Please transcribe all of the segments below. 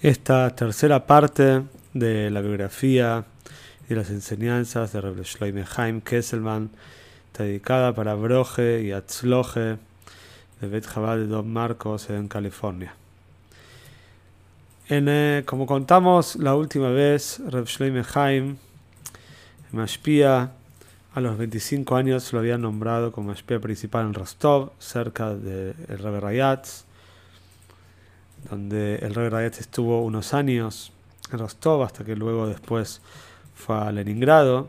Esta tercera parte de la biografía y las enseñanzas de Rebbe Shloime Chaim Kesselman está dedicada para Broje y Atzloje de Bet Chabad de Don Marcos en California. En, eh, como contamos la última vez, Reb Shloime Chaim Mashpia a los 25 años lo había nombrado como Mashpia principal en Rostov, cerca de Rebbe Rayatz donde el rey Rayat estuvo unos años en Rostov hasta que luego después fue a Leningrado.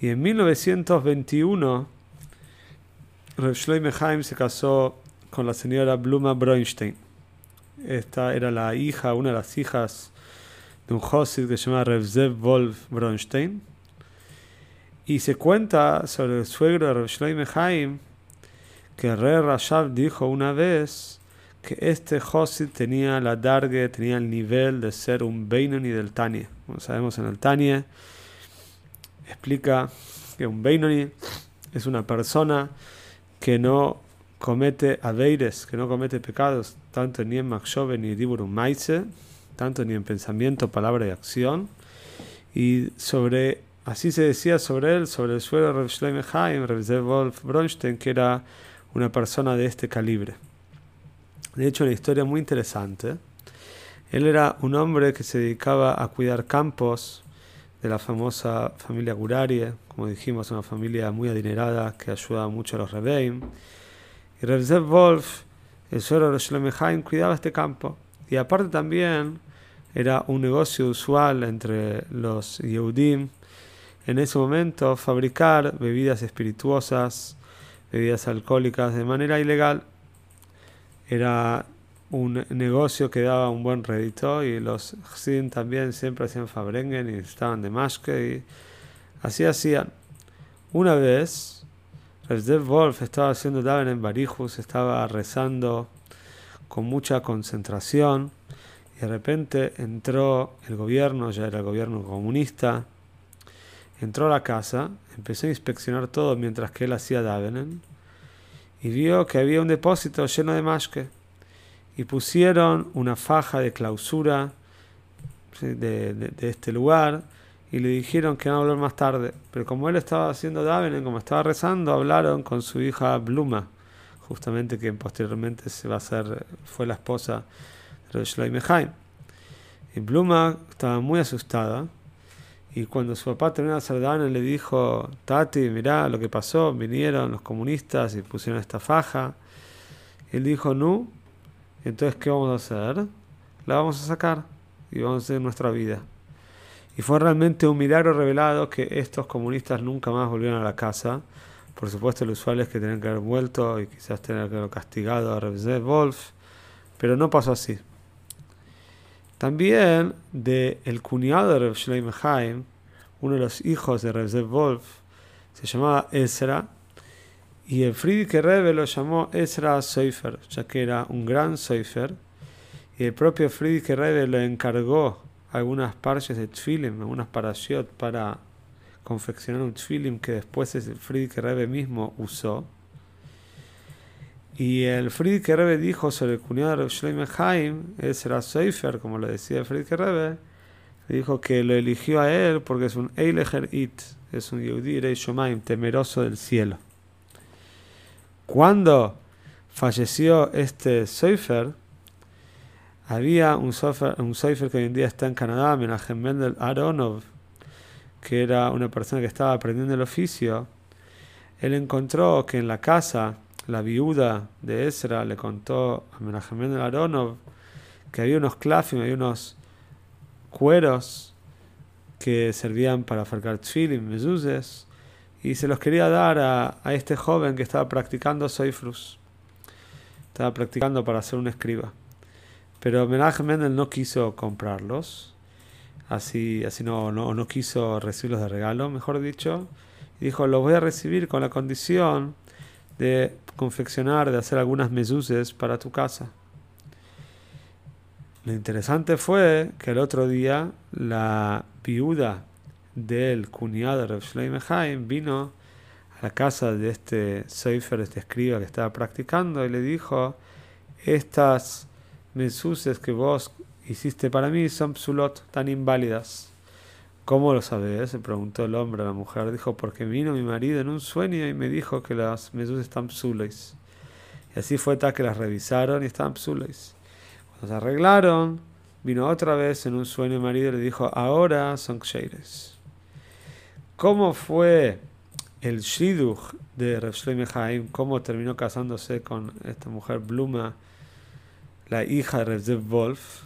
Y en 1921 Reb Shloime Haim se casó con la señora Bluma Bronstein. Esta era la hija, una de las hijas de un Josid que se llama Reb Zev Wolf Bronstein. Y se cuenta sobre el suegro de Reb Shloime Haim que el rey Rashab dijo una vez que este Josid tenía la dargue, tenía el nivel de ser un Beinoni del Tanie. Como sabemos en el Tanie, explica que un Beinoni es una persona que no comete aveires, que no comete pecados, tanto ni en Makshove ni Diburum Maise, tanto ni en pensamiento, palabra y acción. Y sobre, así se decía sobre él, sobre el suelo de Reb Shloime Haim, Reb Wolf Bronstein, que era una persona de este calibre. De hecho, una historia muy interesante. Él era un hombre que se dedicaba a cuidar campos de la famosa familia Gurarie, como dijimos, una familia muy adinerada que ayudaba mucho a los Rebeim. Y Reb Wolf, el suegro de Shalom cuidaba este campo. Y aparte también era un negocio usual entre los Yehudim en ese momento fabricar bebidas espirituosas, bebidas alcohólicas de manera ilegal era un negocio que daba un buen rédito y los Hasidim también siempre hacían fabrengen y estaban de mashke y así hacían. Una vez, el Wolf estaba haciendo Daven en Barijus, estaba rezando con mucha concentración y de repente entró el gobierno, ya era el gobierno comunista, entró a la casa, empezó a inspeccionar todo mientras que él hacía Davenen y vio que había un depósito lleno de mashke. Y pusieron una faja de clausura de, este lugar y le dijeron que no a hablar más tarde. Pero como él estaba haciendo Davenen, como estaba rezando, hablaron con su hija Bluma, justamente que posteriormente se va a hacer, fue la esposa de Shloime Haim. Y Bluma estaba muy asustada y cuando su papá terminó de hacer le dijo, Tati, mirá lo que pasó, vinieron los comunistas y pusieron esta faja. Él dijo, no, entonces ¿qué vamos a hacer? La vamos a sacar y vamos a hacer nuestra vida. Y fue realmente un milagro revelado que estos comunistas nunca más volvieron a la casa. Por supuesto, lo usual es que tenían que haber vuelto y quizás tener que haber castigado a Reb Wolf, pero no pasó así. También de el cuñado de Reb Shloim Haim, uno de los hijos de Reb Wolf, se llamaba Ezra, y el Friedrich Rebbe lo llamó Ezra Seifer, ya que era un gran Seifer, y el propio Friedrich Rebbe le encargó algunas parches de Tfilim, algunas parashiot para confeccionar un Tfilim que después el Friedrich Rebbe mismo usó. Y el Friedrich Rebbe dijo sobre el cuñado de Shloime Haim, era Seifer, como lo decía el Friedrich Rebbe, dijo que lo eligió a él porque es un Eilecher It, es un Yehudi Shomaim, temeroso del cielo. Cuando falleció este Seifer, había un Seifer, un que hoy en día está en Canadá, Menachem Mendel Aronov, que era una persona que estaba aprendiendo el oficio. Él encontró que en la casa la viuda de Ezra le contó a Menachem Aronov que había unos klafim, había unos cueros que servían para fabricar tfilim, mezuzes, y se los quería dar a, a este joven que estaba practicando soifrus. Estaba practicando para ser un escriba. Pero Menachem Mendel no quiso comprarlos. así, así no, no, no quiso recibirlos de regalo, mejor dicho. Dijo, los voy a recibir con la condición de confeccionar, de hacer algunas mesuses para tu casa. Lo interesante fue que el otro día la viuda del cuñado de Shloim vino a la casa de este Seifer, este escriba que estaba practicando, y le dijo, estas mesuses que vos hiciste para mí son psulot, tan inválidas. ¿Cómo lo sabes? se preguntó el hombre a la mujer. Dijo, porque vino mi marido en un sueño y me dijo que las mesuses están psulois. Y así fue tal que las revisaron y estaban psulois. Cuando se arreglaron, vino otra vez en un sueño mi marido y le dijo, ahora son ksheires. ¿Cómo fue el shiduch de Rav Haim? ¿Cómo terminó casándose con esta mujer Bluma, la hija de Rav Wolf?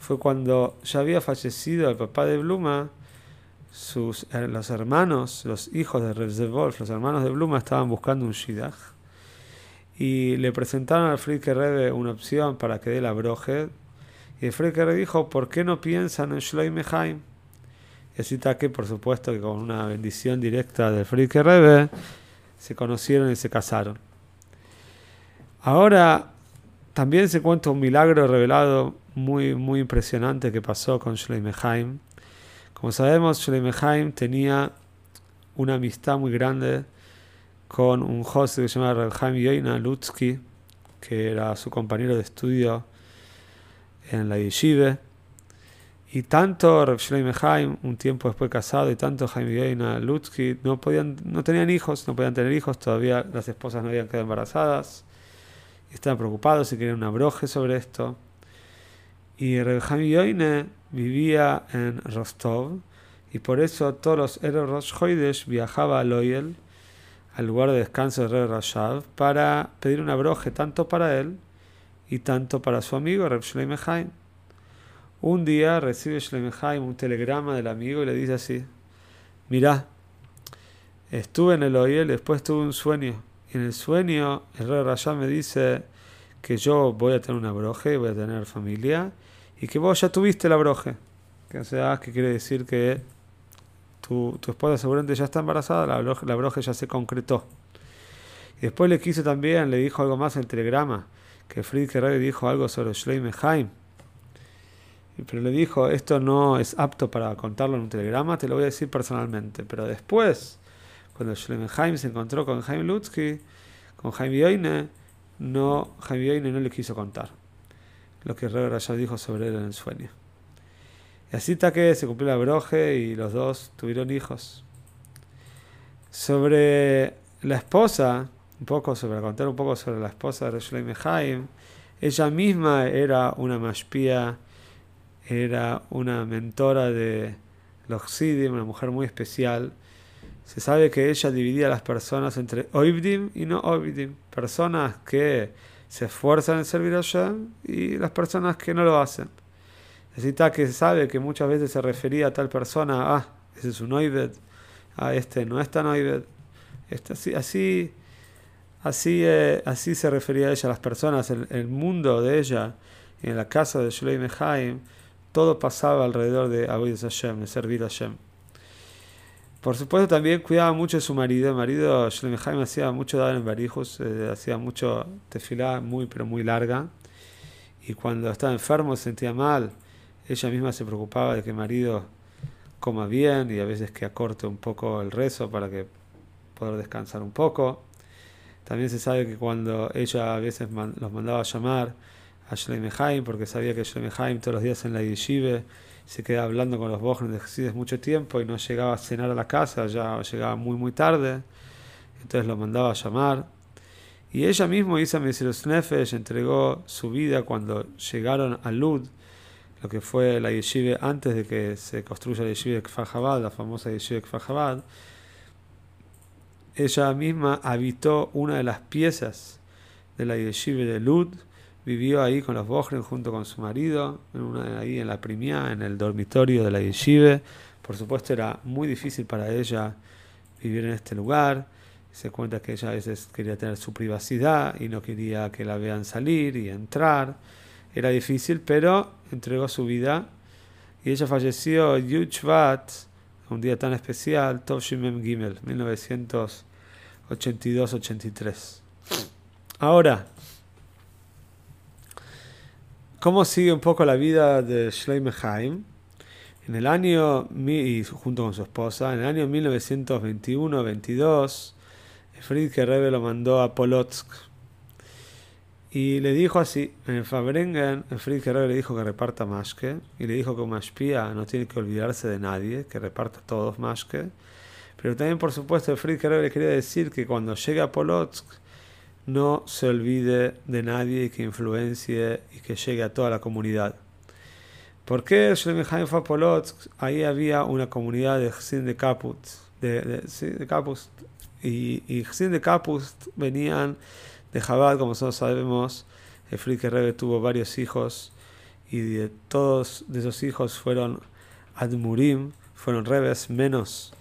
Fue cuando ya había fallecido el papá de Bluma, sus, eh, los hermanos, los hijos de Wolf, los hermanos de Bluma estaban buscando un shidach y le presentaron al Friedke Rebbe una opción para que dé la broje. Y el Friedke dijo, ¿por qué no piensan en Shloime Haim? Y así que, por supuesto, que con una bendición directa del Friedke Rebbe, se conocieron y se casaron. Ahora, también se cuenta un milagro revelado muy, muy impresionante que pasó con Shloime Haim. Como sabemos, Shloime Haim tenía una amistad muy grande con un host que se llama Reb Yoina Lutsky, que era su compañero de estudio en la yeshiva. Y tanto Reb Shloim Haim, un tiempo después casado, y tanto Jaime Yoina Lutsky no, podían, no tenían hijos, no podían tener hijos, todavía las esposas no habían quedado embarazadas. Estaban preocupados y querían una broje sobre esto. Y Reb Jaime Yoina vivía en Rostov, y por eso todos los Erev Rosh viajaba a Loyel al lugar de descanso de Reb Rashav para pedir una broje tanto para él y tanto para su amigo Reb Shloim Un día recibe Shloim un telegrama del amigo y le dice así: Mirá, estuve en el Oyel, después tuve un sueño. Y en el sueño el Reb Rashav me dice que yo voy a tener una broje, voy a tener familia y que vos ya tuviste la broje. Que sea, que quiere decir que tu, esposa seguramente ya está embarazada, la, la broje ya se concretó. Después le quiso también, le dijo algo más en el telegrama, que Friedrich Rebbe dijo algo sobre Schleimeheim. Pero le dijo, esto no es apto para contarlo en un telegrama, te lo voy a decir personalmente. Pero después, cuando Schleimeheim se encontró con Jaime Lutzky, con Jaime Yoine, no, Jaime no le quiso contar lo que Rebbe ya dijo sobre él en el sueño. Y así que se cumplió la broje y los dos tuvieron hijos. Sobre la esposa, un poco sobre contar un poco sobre la esposa de Reshleim Haim, ella misma era una mashpía, era una mentora de los una mujer muy especial. Se sabe que ella dividía a las personas entre Oibdim y no Oibdim, personas que se esfuerzan en servir a Hashem y las personas que no lo hacen. Necesita que sabe que muchas veces se refería a tal persona, ah, ese es un oibed, ah, este no es tan oibed. Este, así, así, así, eh, así se refería a ella a las personas, el, el mundo de ella, en la casa de Shuleim Haim, todo pasaba alrededor de Hashem, de servir a Hashem. Por supuesto también cuidaba mucho de su marido. El marido Shuleim Haim hacía mucho dar en barijos, eh, hacía mucho tefilá muy pero muy larga. Y cuando estaba enfermo se sentía mal ella misma se preocupaba de que el marido coma bien y a veces que acorte un poco el rezo para que poder descansar un poco. También se sabe que cuando ella a veces los mandaba a llamar a Shloime porque sabía que Shloime todos los días en la yeshiva se quedaba hablando con los Bojnes de mucho tiempo y no llegaba a cenar a la casa, ya llegaba muy muy tarde, entonces lo mandaba a llamar. Y ella misma, Isa Mesirus Nefesh, entregó su vida cuando llegaron a Lud, lo que fue la yeshiva antes de que se construya la yeshiva de Kfar la famosa yeshiva de Kfar ella misma habitó una de las piezas de la yeshiva de Lud, vivió ahí con los Bojren junto con su marido, ahí en la primia, en el dormitorio de la yeshiva. Por supuesto era muy difícil para ella vivir en este lugar. Se cuenta que ella a veces quería tener su privacidad y no quería que la vean salir y entrar. Era difícil, pero entregó su vida y ella falleció Yuchvat, un día tan especial, Tovshimem Gimel, 1982-83. Ahora, ¿cómo sigue un poco la vida de Schleimeheim? En el año, y junto con su esposa, en el año 1921-22, Friedrich Rebbe lo mandó a Polotsk. Y le dijo así, en el Fabrengen, Friedrich le dijo que reparta Mashke, y le dijo que un espía no tiene que olvidarse de nadie, que reparta todos Mashke. Pero también, por supuesto, Friedrich Rebbe le quería decir que cuando llegue a Polotsk, no se olvide de nadie que influencie y que llegue a toda la comunidad. ¿Por qué Shlemheim fue a Polotsk? Ahí había una comunidad de Chsin de Kaput, de, de, y, y de Kapust venían de Jabal, como todos sabemos. El Frike Rebbe tuvo varios hijos y de todos de esos hijos fueron Admurim, fueron Rebes, menos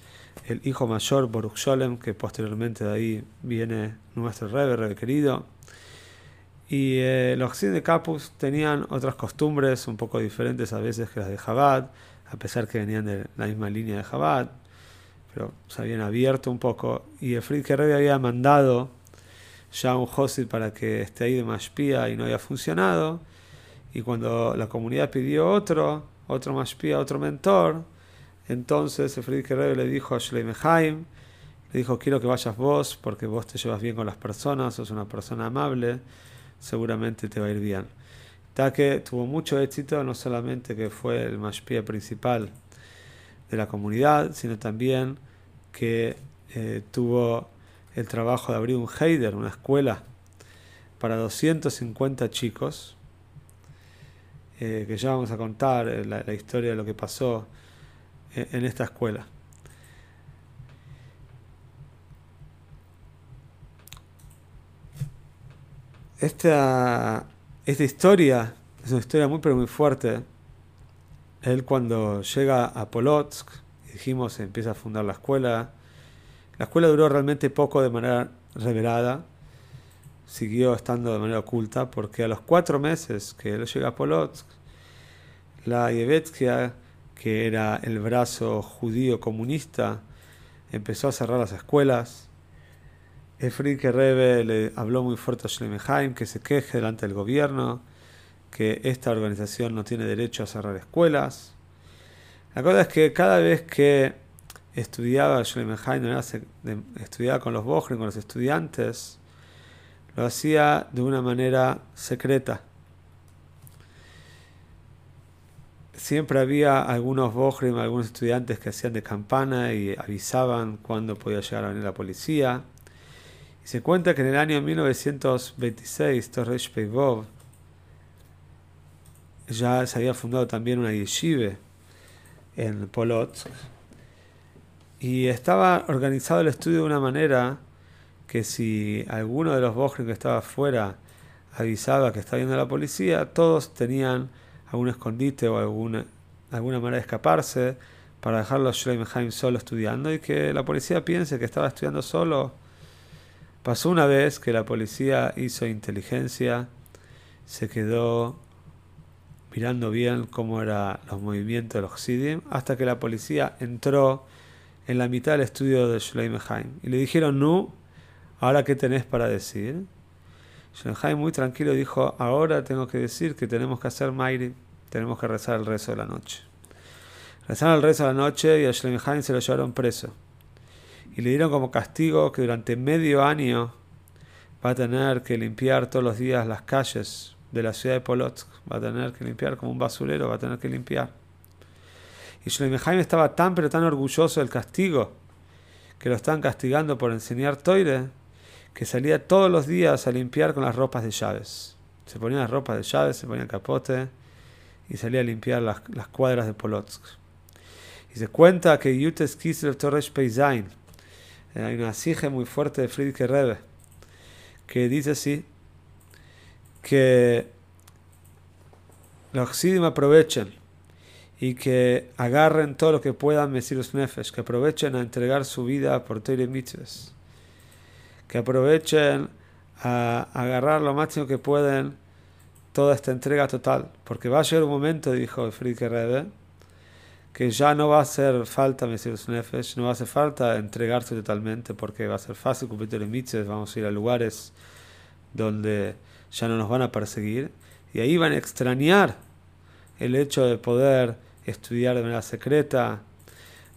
el hijo mayor, Boruch Sholem, que posteriormente de ahí viene nuestro Rebe, Rebe querido. Y eh, los de Capus tenían otras costumbres un poco diferentes a veces que las de Jabad, a pesar que venían de la misma línea de Jabad, pero se habían abierto un poco. Y el Friedrich Rebbe había mandado ya un Josid para que esté ahí de Mashpia y no había funcionado. Y cuando la comunidad pidió otro, otro Mashpia, otro mentor, entonces el Friedrich le dijo a Shleimeheim, le dijo, quiero que vayas vos porque vos te llevas bien con las personas, sos una persona amable, seguramente te va a ir bien. que tuvo mucho éxito, no solamente que fue el mashpia principal de la comunidad, sino también que eh, tuvo el trabajo de abrir un Heider, una escuela para 250 chicos, eh, que ya vamos a contar eh, la historia de lo que pasó en esta escuela. Esta, esta historia es una historia muy pero muy fuerte. Él cuando llega a Polotsk, dijimos, empieza a fundar la escuela. La escuela duró realmente poco de manera revelada, siguió estando de manera oculta, porque a los cuatro meses que él llega a Polotsk, la Yevetskia que era el brazo judío comunista, empezó a cerrar las escuelas. Efrike Rebe le habló muy fuerte a Schlemeheim que se queje delante del gobierno, que esta organización no tiene derecho a cerrar escuelas. La cosa es que cada vez que estudiaba Schlemeheim, estudiaba con los Bochrim, con los estudiantes, lo hacía de una manera secreta. Siempre había algunos Bohrim, algunos estudiantes que hacían de campana y avisaban cuándo podía llegar a venir la policía. Y se cuenta que en el año 1926, Torres Peivov ya se había fundado también una yeshive en Polotsk. Y estaba organizado el estudio de una manera que si alguno de los Bohrim que estaba afuera avisaba que estaba viendo la policía, todos tenían algún escondite o alguna, alguna manera de escaparse para dejarlo a Schleimheim solo estudiando y que la policía piense que estaba estudiando solo. Pasó una vez que la policía hizo inteligencia, se quedó mirando bien cómo eran los movimientos de los hasta que la policía entró en la mitad del estudio de Schleimheim y le dijeron, no, ahora qué tenés para decir. Shenhai muy tranquilo dijo, ahora tengo que decir que tenemos que hacer Mairi, tenemos que rezar el rezo de la noche. Rezaron el rezo de la noche y a Shenhai se lo llevaron preso. Y le dieron como castigo que durante medio año va a tener que limpiar todos los días las calles de la ciudad de Polotsk. Va a tener que limpiar como un basurero, va a tener que limpiar. Y Shlomo estaba tan pero tan orgulloso del castigo que lo están castigando por enseñar toire que salía todos los días a limpiar con las ropas de llaves. Se ponía las ropas de llaves, se ponía el capote y salía a limpiar las, cuadras de Polotsk. Y se cuenta que Yutes Kislev Torres Peizain, eh, hay una sige muy fuerte de Friedrich Rebbe, que dice así, que los Xidim aprovechen y que agarren todo lo que puedan Mesirus Nefesh, que aprovechen a entregar su vida por Toire Mitzvahs que aprovechen a agarrar lo máximo que pueden toda esta entrega total, porque va a llegar un momento, dijo Friedrich Rebbe, que ya no va a hacer falta Mesirus Nefesh, no va a hacer falta entregarse totalmente porque va a ser fácil cumplir los mitzvahs, vamos a ir a lugares donde ya no nos van a perseguir y ahí van a extrañar el hecho de poder estudiar de manera secreta,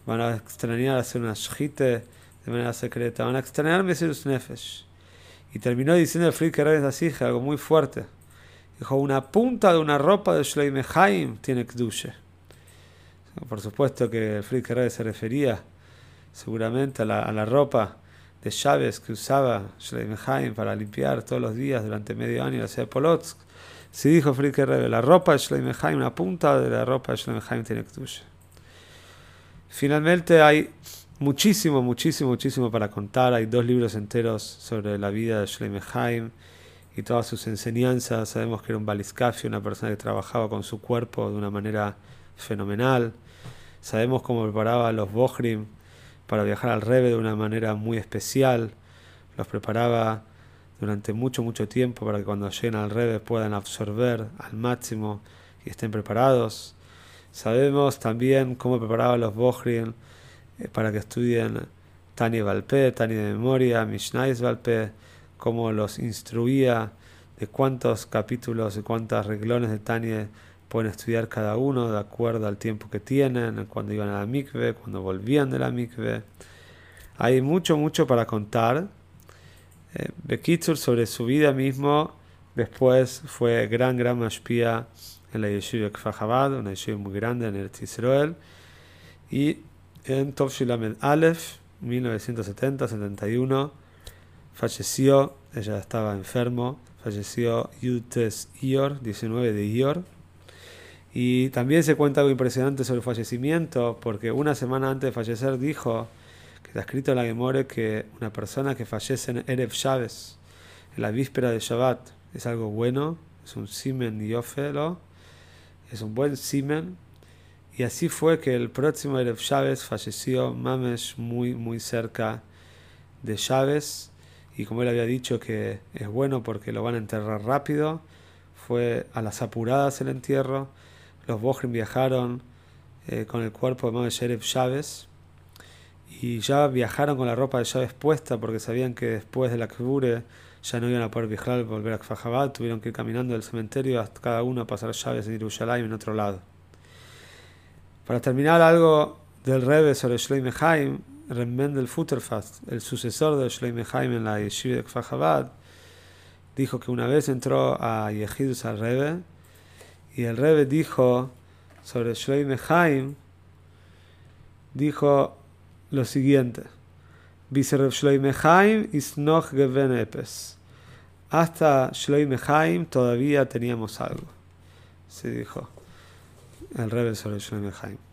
van a extrañar hacer una shite de manera secreta, van a extrañar Mesirus Nefesh. Y terminó diciendo el Friedrich así, algo muy fuerte. Dijo, una punta de una ropa de Shleime Haim tiene Kdushe. Por supuesto que el Friedrich se refería seguramente a la, a la ropa de llaves que usaba Shleime Haim para limpiar todos los días durante medio año la ciudad de Polotsk. Si dijo Friedrich la ropa de Shleime Haim, una punta de la ropa de Shleime Haim tiene Kdushe. Finalmente hay muchísimo, muchísimo, muchísimo para contar. Hay dos libros enteros sobre la vida de Shlomo Haim y todas sus enseñanzas. Sabemos que era un baliscafio, una persona que trabajaba con su cuerpo de una manera fenomenal. Sabemos cómo preparaba a los Bohrim para viajar al Rebe de una manera muy especial. Los preparaba durante mucho, mucho tiempo para que cuando lleguen al Rebe puedan absorber al máximo y estén preparados. Sabemos también cómo preparaba a los Bohrim eh, para que estudien Tani Valpe, Tani de memoria, Mishnais Valpe, cómo los instruía de cuántos capítulos y cuántas reglones de Tani pueden estudiar cada uno de acuerdo al tiempo que tienen, cuando iban a la mikve, cuando volvían de la mikve. Hay mucho, mucho para contar. Eh, Bekitsur sobre su vida mismo, después fue gran, gran mashpia en la yeshiva Kfar una yeshiva muy grande en el Israel. Y en Tovshilamed Aleph, 1970-71, falleció, ella estaba enfermo, falleció Yutes Ior, 19 de Ior. Y también se cuenta algo impresionante sobre el fallecimiento, porque una semana antes de fallecer dijo, que está escrito la Gemore, que una persona que fallece en Erev Shabbos, en la víspera de Shabbat, es algo bueno, es un simen yofelo, es un buen simen, y así fue que el próximo Erev Chávez falleció Mamesh muy, muy cerca de Chávez. Y como él había dicho que es bueno porque lo van a enterrar rápido, fue a las apuradas el entierro. Los Bohrim viajaron eh, con el cuerpo de Mamesh Erev Chávez. Y ya viajaron con la ropa de Chávez puesta porque sabían que después de la Kbure ya no iban a poder viajar, volver a Kfajabad. Tuvieron que ir caminando del cementerio hasta cada uno a pasar Chávez en Yerushalayim en otro lado. Para terminar algo del Rebbe sobre Shloime Haim, Rembendel Futterfast, el sucesor de Shloime Haim en la yeshiva de Kfar dijo que una vez entró a Yehidus al Rebbe y el Rebbe dijo sobre Shloime Haim, dijo lo siguiente: Viser Shloime Haim is noch gewen epes. Hasta Shloime Haim todavía teníamos algo. Se dijo el Rebbe Shlomo Haim.